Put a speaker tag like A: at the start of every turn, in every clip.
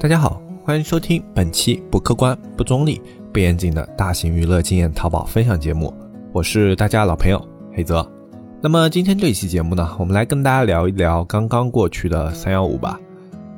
A: 大家好，欢迎收听本期不客观、不中立、不严谨的大型娱乐经验淘宝分享节目，我是大家老朋友黑泽。那么今天这一期节目呢，我们来跟大家聊一聊刚刚过去的三幺五吧。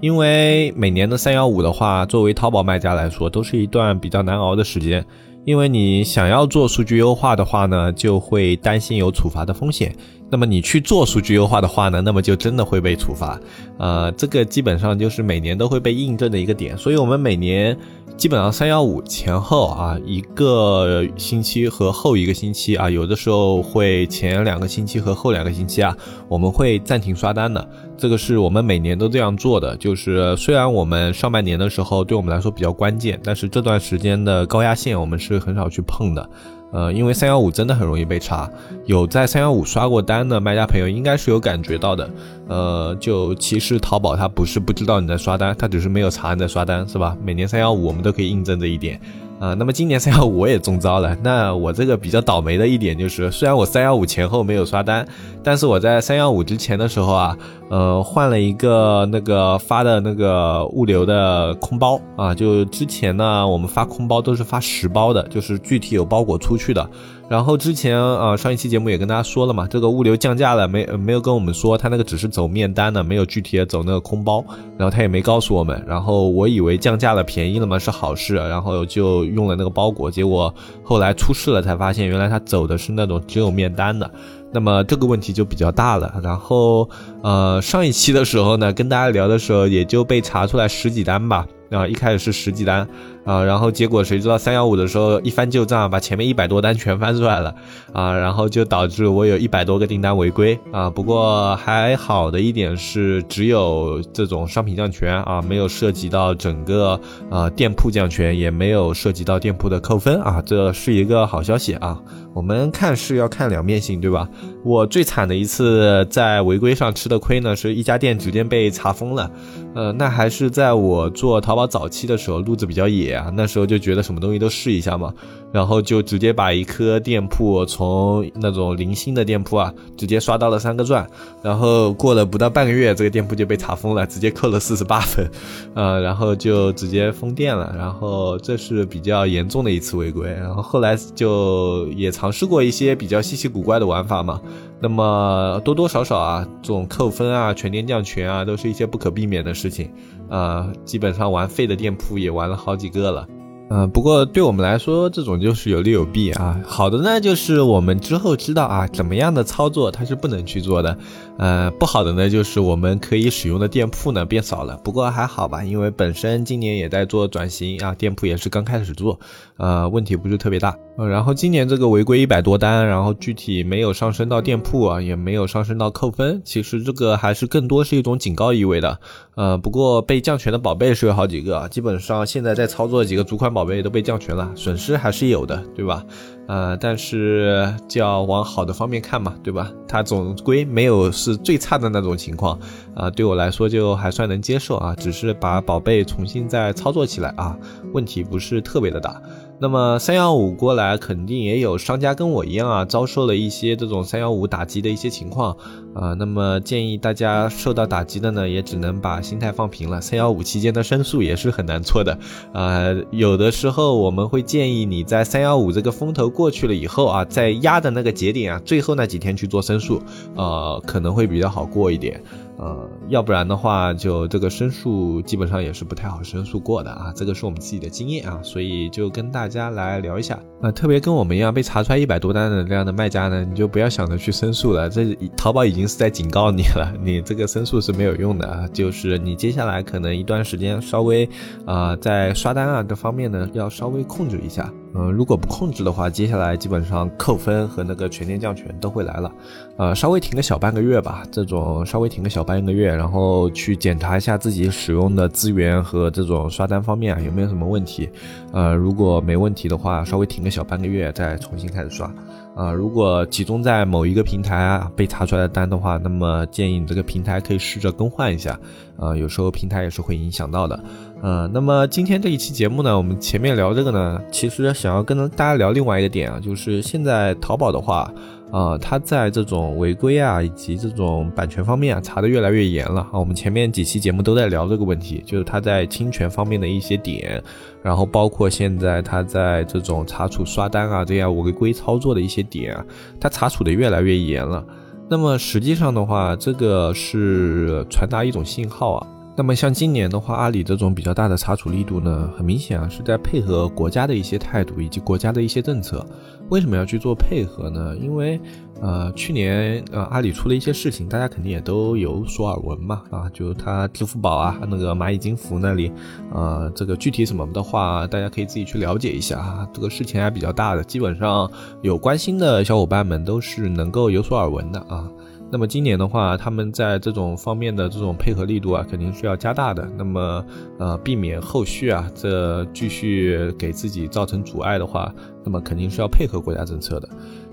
A: 因为每年的三幺五的话，作为淘宝卖家来说，都是一段比较难熬的时间。因为你想要做数据优化的话呢，就会担心有处罚的风险。那么你去做数据优化的话呢，那么就真的会被处罚。呃，这个基本上就是每年都会被印证的一个点。所以我们每年基本上三幺五前后啊，一个星期和后一个星期啊，有的时候会前两个星期和后两个星期啊，我们会暂停刷单的。这个是我们每年都这样做的。就是虽然我们上半年的时候对我们来说比较关键，但是这段时间的高压线我们是很少去碰的。呃，因为三幺五真的很容易被查，有在三幺五刷过单的卖家朋友应该是有感觉到的。呃，就其实淘宝它不是不知道你在刷单，它只是没有查你在刷单，是吧？每年三幺五我们都可以印证这一点。啊，那么今年三幺五我也中招了。那我这个比较倒霉的一点就是，虽然我三幺五前后没有刷单，但是我在三幺五之前的时候啊，呃，换了一个那个发的那个物流的空包啊。就之前呢，我们发空包都是发实包的，就是具体有包裹出去的。然后之前啊，上一期节目也跟大家说了嘛，这个物流降价了，没没有跟我们说，他那个只是走面单的，没有具体的走那个空包，然后他也没告诉我们。然后我以为降价了，便宜了嘛是好事，然后就用了那个包裹，结果后来出事了，才发现原来他走的是那种只有面单的，那么这个问题就比较大了。然后呃，上一期的时候呢，跟大家聊的时候也就被查出来十几单吧。啊，一开始是十几单，啊，然后结果谁知道三幺五的时候一翻旧账，把前面一百多单全翻出来了，啊，然后就导致我有一百多个订单违规，啊，不过还好的一点是只有这种商品降权，啊，没有涉及到整个啊店铺降权，也没有涉及到店铺的扣分，啊，这是一个好消息啊。我们看是要看两面性，对吧？我最惨的一次在违规上吃的亏呢，是一家店直接被查封了。呃，那还是在我做淘宝早期的时候，路子比较野啊，那时候就觉得什么东西都试一下嘛。然后就直接把一颗店铺从那种零星的店铺啊，直接刷到了三个钻。然后过了不到半个月，这个店铺就被查封了，直接扣了四十八分，呃，然后就直接封店了。然后这是比较严重的一次违规。然后后来就也尝试过一些比较稀奇古怪的玩法嘛。那么多多少少啊，这种扣分啊、全天降权啊，都是一些不可避免的事情。啊，基本上玩废的店铺也玩了好几个了。嗯，不过对我们来说，这种就是有利有弊啊。好的呢，就是我们之后知道啊，怎么样的操作它是不能去做的。呃，不好的呢，就是我们可以使用的店铺呢变少了。不过还好吧，因为本身今年也在做转型啊，店铺也是刚开始做，呃，问题不是特别大。呃，然后今年这个违规一百多单，然后具体没有上升到店铺啊，也没有上升到扣分，其实这个还是更多是一种警告意味的。呃，不过被降权的宝贝是有好几个，基本上现在在操作的几个主款宝贝都被降权了，损失还是有的，对吧？呃，但是就要往好的方面看嘛，对吧？它总归没有是最差的那种情况，啊，对我来说就还算能接受啊，只是把宝贝重新再操作起来啊，问题不是特别的大。那么三幺五过来，肯定也有商家跟我一样啊，遭受了一些这种三幺五打击的一些情况啊。那么建议大家受到打击的呢，也只能把心态放平了。三幺五期间的申诉也是很难错的啊。有的时候我们会建议你在三幺五这个风头过去了以后啊，在压的那个节点啊，最后那几天去做申诉，呃，可能会比较好过一点。呃，要不然的话，就这个申诉基本上也是不太好申诉过的啊。这个是我们自己的经验啊，所以就跟大家来聊一下。呃，特别跟我们一样被查出来一百多单的这样的卖家呢，你就不要想着去申诉了，这淘宝已经是在警告你了，你这个申诉是没有用的啊。就是你接下来可能一段时间稍微啊，在刷单啊这方面呢，要稍微控制一下。嗯，如果不控制的话，接下来基本上扣分和那个全天降权都会来了。呃，稍微停个小半个月吧，这种稍微停个小半个月，然后去检查一下自己使用的资源和这种刷单方面啊有没有什么问题。呃，如果没问题的话，稍微停个小半个月再重新开始刷。啊，如果集中在某一个平台啊被查出来的单的话，那么建议你这个平台可以试着更换一下。啊，有时候平台也是会影响到的。呃，那么今天这一期节目呢，我们前面聊这个呢，其实想要跟大家聊另外一个点啊，就是现在淘宝的话，啊，它在这种违规啊以及这种版权方面啊查的越来越严了啊。我们前面几期节目都在聊这个问题，就是它在侵权方面的一些点，然后包括现在它在这种查处刷单啊这样违规操作的一些点啊，它查处的越来越严了。那么实际上的话，这个是传达一种信号啊。那么像今年的话，阿里这种比较大的查处力度呢，很明显啊，是在配合国家的一些态度以及国家的一些政策。为什么要去做配合呢？因为，呃，去年呃阿里出了一些事情，大家肯定也都有所耳闻嘛。啊，就他支付宝啊，那个蚂蚁金服那里，呃，这个具体什么的话，大家可以自己去了解一下啊。这个事情还比较大的，基本上有关心的小伙伴们都是能够有所耳闻的啊。那么今年的话，他们在这种方面的这种配合力度啊，肯定是要加大的。那么，呃，避免后续啊，这继续给自己造成阻碍的话，那么肯定是要配合国家政策的。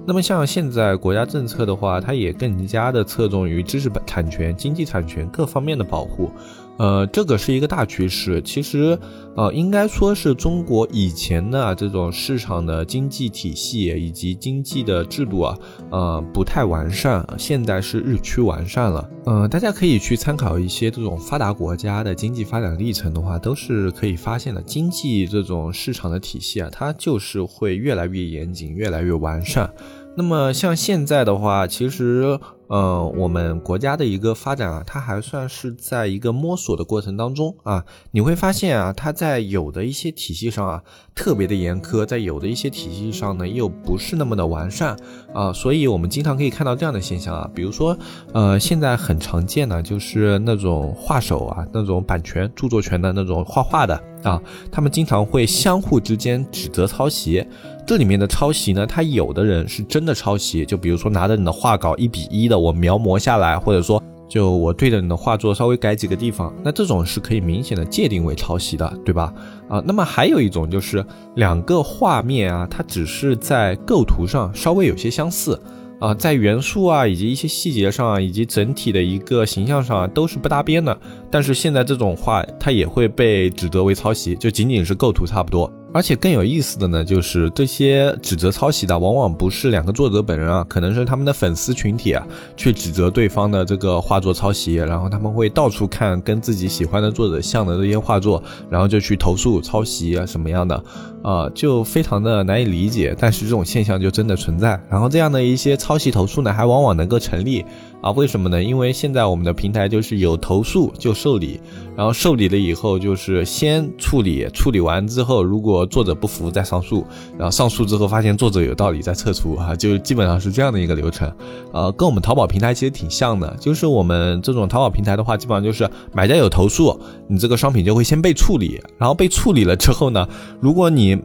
A: 那么像现在国家政策的话，它也更加的侧重于知识产权、经济产权各方面的保护。呃，这个是一个大趋势。其实，呃，应该说是中国以前的这种市场的经济体系以及经济的制度啊，呃，不太完善。现在是日趋完善了。嗯，大家可以去参考一些这种发达国家的经济发展历程的话，都是可以发现的。经济这种市场的体系啊，它就是会越来越严谨，越来越完善。那么像现在的话，其实。嗯，我们国家的一个发展啊，它还算是在一个摸索的过程当中啊。你会发现啊，它在有的一些体系上啊，特别的严苛；在有的一些体系上呢，又不是那么的完善啊。所以，我们经常可以看到这样的现象啊，比如说，呃，现在很常见的就是那种画手啊，那种版权、著作权的那种画画的啊，他们经常会相互之间指责抄袭。这里面的抄袭呢，他有的人是真的抄袭，就比如说拿着你的画稿一比一的我描摹下来，或者说就我对着你的画作稍微改几个地方，那这种是可以明显的界定为抄袭的，对吧？啊，那么还有一种就是两个画面啊，它只是在构图上稍微有些相似。啊，在元素啊，以及一些细节上啊，以及整体的一个形象上啊，都是不搭边的。但是现在这种画，它也会被指责为抄袭，就仅仅是构图差不多。而且更有意思的呢，就是这些指责抄袭的，往往不是两个作者本人啊，可能是他们的粉丝群体啊，去指责对方的这个画作抄袭，然后他们会到处看跟自己喜欢的作者像的这些画作，然后就去投诉抄袭啊什么样的，啊，就非常的难以理解。但是这种现象就真的存在，然后这样的一些抄袭投诉呢，还往往能够成立。啊，为什么呢？因为现在我们的平台就是有投诉就受理，然后受理了以后就是先处理，处理完之后，如果作者不服再上诉，然后上诉之后发现作者有道理再撤除啊，就基本上是这样的一个流程。呃，跟我们淘宝平台其实挺像的，就是我们这种淘宝平台的话，基本上就是买家有投诉，你这个商品就会先被处理，然后被处理了之后呢，如果你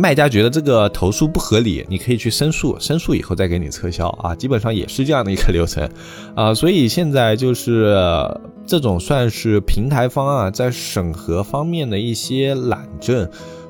A: 卖家觉得这个投诉不合理，你可以去申诉，申诉以后再给你撤销啊，基本上也是这样的一个流程，啊，所以现在就是这种算是平台方啊在审核方面的一些懒政，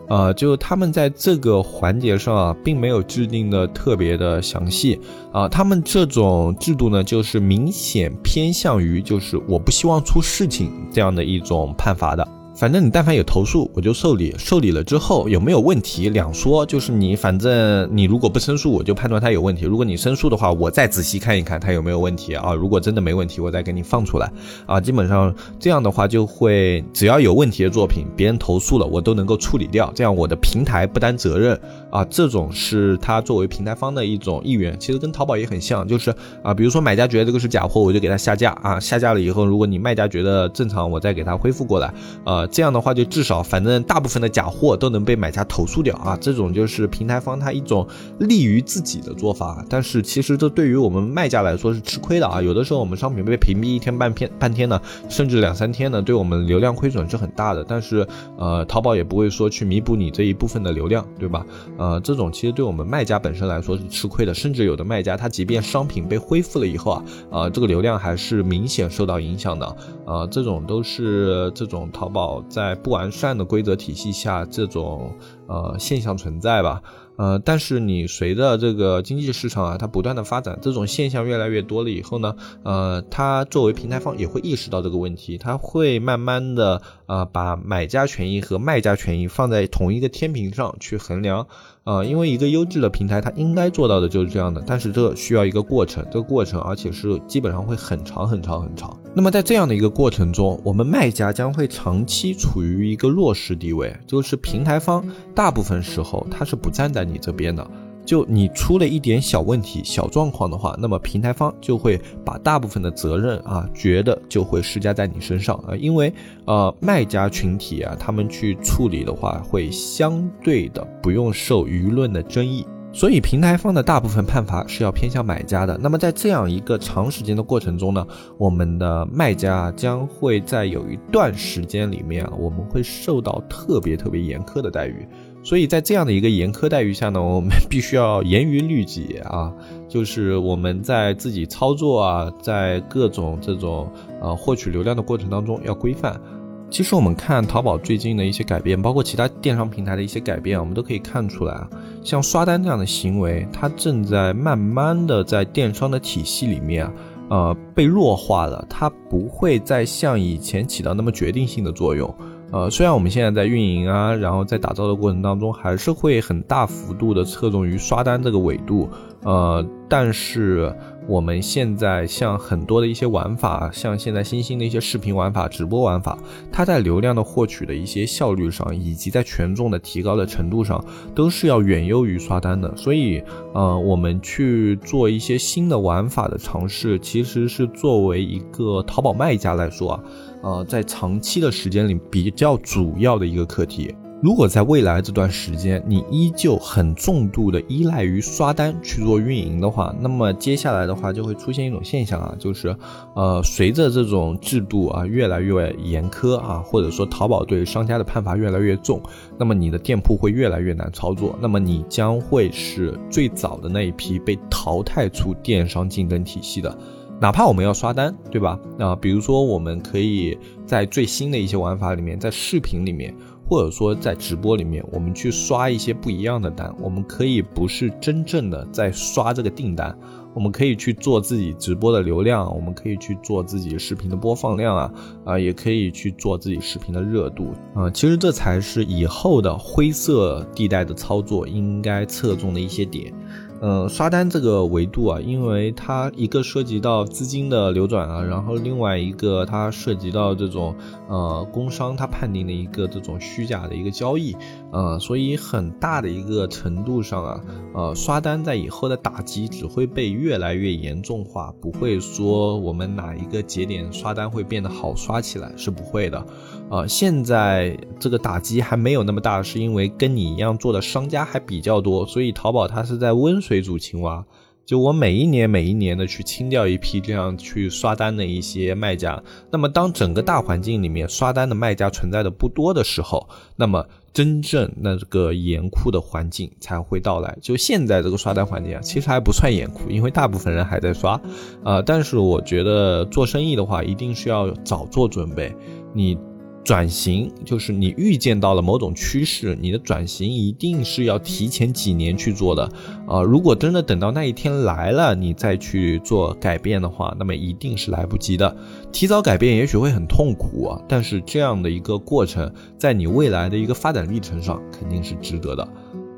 A: 啊，就他们在这个环节上啊，并没有制定的特别的详细啊，他们这种制度呢，就是明显偏向于就是我不希望出事情这样的一种判罚的。反正你但凡有投诉，我就受理。受理了之后有没有问题两说，就是你反正你如果不申诉，我就判断它有问题；如果你申诉的话，我再仔细看一看它有没有问题啊。如果真的没问题，我再给你放出来啊。基本上这样的话就会，只要有问题的作品，别人投诉了，我都能够处理掉，这样我的平台不担责任啊。这种是他作为平台方的一种意愿，其实跟淘宝也很像，就是啊，比如说买家觉得这个是假货，我就给他下架啊。下架了以后，如果你卖家觉得正常，我再给他恢复过来，呃。这样的话，就至少反正大部分的假货都能被买家投诉掉啊！这种就是平台方他一种利于自己的做法，但是其实这对于我们卖家来说是吃亏的啊！有的时候我们商品被屏蔽一天半天半天呢，甚至两三天呢，对我们流量亏损是很大的。但是呃，淘宝也不会说去弥补你这一部分的流量，对吧？呃，这种其实对我们卖家本身来说是吃亏的，甚至有的卖家他即便商品被恢复了以后啊，呃，这个流量还是明显受到影响的呃！这种都是这种淘宝。在不完善的规则体系下，这种呃现象存在吧，呃，但是你随着这个经济市场啊，它不断的发展，这种现象越来越多了以后呢，呃，它作为平台方也会意识到这个问题，它会慢慢的呃把买家权益和卖家权益放在同一个天平上去衡量，啊，因为一个优质的平台它应该做到的就是这样的，但是这需要一个过程，这个过程而且是基本上会很长很长很长。那么在这样的一个过程中，我们卖家将会长期处于一个弱势地位，就是平台方大部分时候他是不站在你这边的。就你出了一点小问题、小状况的话，那么平台方就会把大部分的责任啊，觉得就会施加在你身上啊，因为呃卖家群体啊，他们去处理的话，会相对的不用受舆论的争议。所以平台方的大部分判罚是要偏向买家的。那么在这样一个长时间的过程中呢，我们的卖家将会在有一段时间里面啊，我们会受到特别特别严苛的待遇。所以在这样的一个严苛待遇下呢，我们必须要严于律己啊，就是我们在自己操作啊，在各种这种呃获取流量的过程当中要规范。其实我们看淘宝最近的一些改变，包括其他电商平台的一些改变，我们都可以看出来啊，像刷单这样的行为，它正在慢慢的在电商的体系里面啊，呃，被弱化了，它不会再像以前起到那么决定性的作用。呃，虽然我们现在在运营啊，然后在打造的过程当中，还是会很大幅度的侧重于刷单这个维度，呃，但是。我们现在像很多的一些玩法，像现在新兴的一些视频玩法、直播玩法，它在流量的获取的一些效率上，以及在权重的提高的程度上，都是要远优于刷单的。所以，呃，我们去做一些新的玩法的尝试，其实是作为一个淘宝卖家来说啊，呃，在长期的时间里比较主要的一个课题。如果在未来这段时间你依旧很重度的依赖于刷单去做运营的话，那么接下来的话就会出现一种现象啊，就是，呃，随着这种制度啊越来越严苛啊，或者说淘宝对商家的判罚越来越重，那么你的店铺会越来越难操作，那么你将会是最早的那一批被淘汰出电商竞争体系的。哪怕我们要刷单，对吧？啊，比如说我们可以在最新的一些玩法里面，在视频里面。或者说在直播里面，我们去刷一些不一样的单，我们可以不是真正的在刷这个订单，我们可以去做自己直播的流量，我们可以去做自己视频的播放量啊，啊，也可以去做自己视频的热度啊，其实这才是以后的灰色地带的操作应该侧重的一些点。嗯，刷单这个维度啊，因为它一个涉及到资金的流转啊，然后另外一个它涉及到这种呃工商它判定的一个这种虚假的一个交易，呃，所以很大的一个程度上啊，呃，刷单在以后的打击只会被越来越严重化，不会说我们哪一个节点刷单会变得好刷起来，是不会的。呃，现在这个打击还没有那么大，是因为跟你一样做的商家还比较多，所以淘宝它是在温水水煮青蛙。就我每一年每一年的去清掉一批这样去刷单的一些卖家，那么当整个大环境里面刷单的卖家存在的不多的时候，那么真正那个严酷的环境才会到来。就现在这个刷单环境啊，其实还不算严酷，因为大部分人还在刷，啊，但是我觉得做生意的话，一定是要早做准备，你。转型就是你预见到了某种趋势，你的转型一定是要提前几年去做的啊！如果真的等到那一天来了，你再去做改变的话，那么一定是来不及的。提早改变也许会很痛苦啊，但是这样的一个过程，在你未来的一个发展历程上肯定是值得的。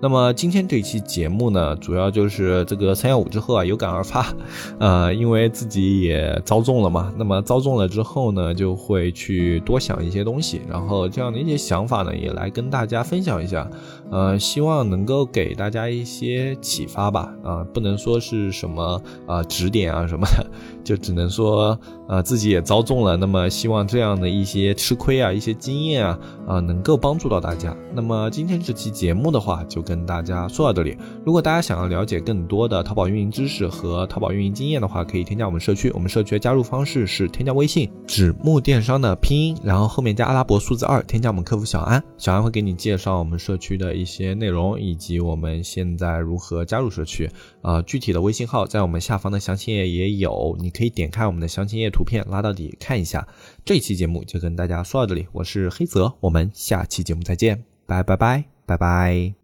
A: 那么今天这期节目呢，主要就是这个三幺五之后啊，有感而发，呃，因为自己也遭中了嘛。那么遭中了之后呢，就会去多想一些东西，然后这样的一些想法呢，也来跟大家分享一下，呃，希望能够给大家一些启发吧。啊，不能说是什么啊指点啊什么的，就只能说呃自己也遭中了。那么希望这样的一些吃亏啊，一些经验啊，啊能够帮助到大家。那么今天这期节目的话，就跟跟大家说到这里，如果大家想要了解更多的淘宝运营知识和淘宝运营经验的话，可以添加我们社区。我们社区的加入方式是添加微信“纸木电商”的拼音，然后后面加阿拉伯数字二，添加我们客服小安，小安会给你介绍我们社区的一些内容，以及我们现在如何加入社区。啊，具体的微信号在我们下方的详情页也有，你可以点开我们的详情页图片拉到底看一下。这期节目就跟大家说到这里，我是黑泽，我们下期节目再见，拜拜拜拜拜。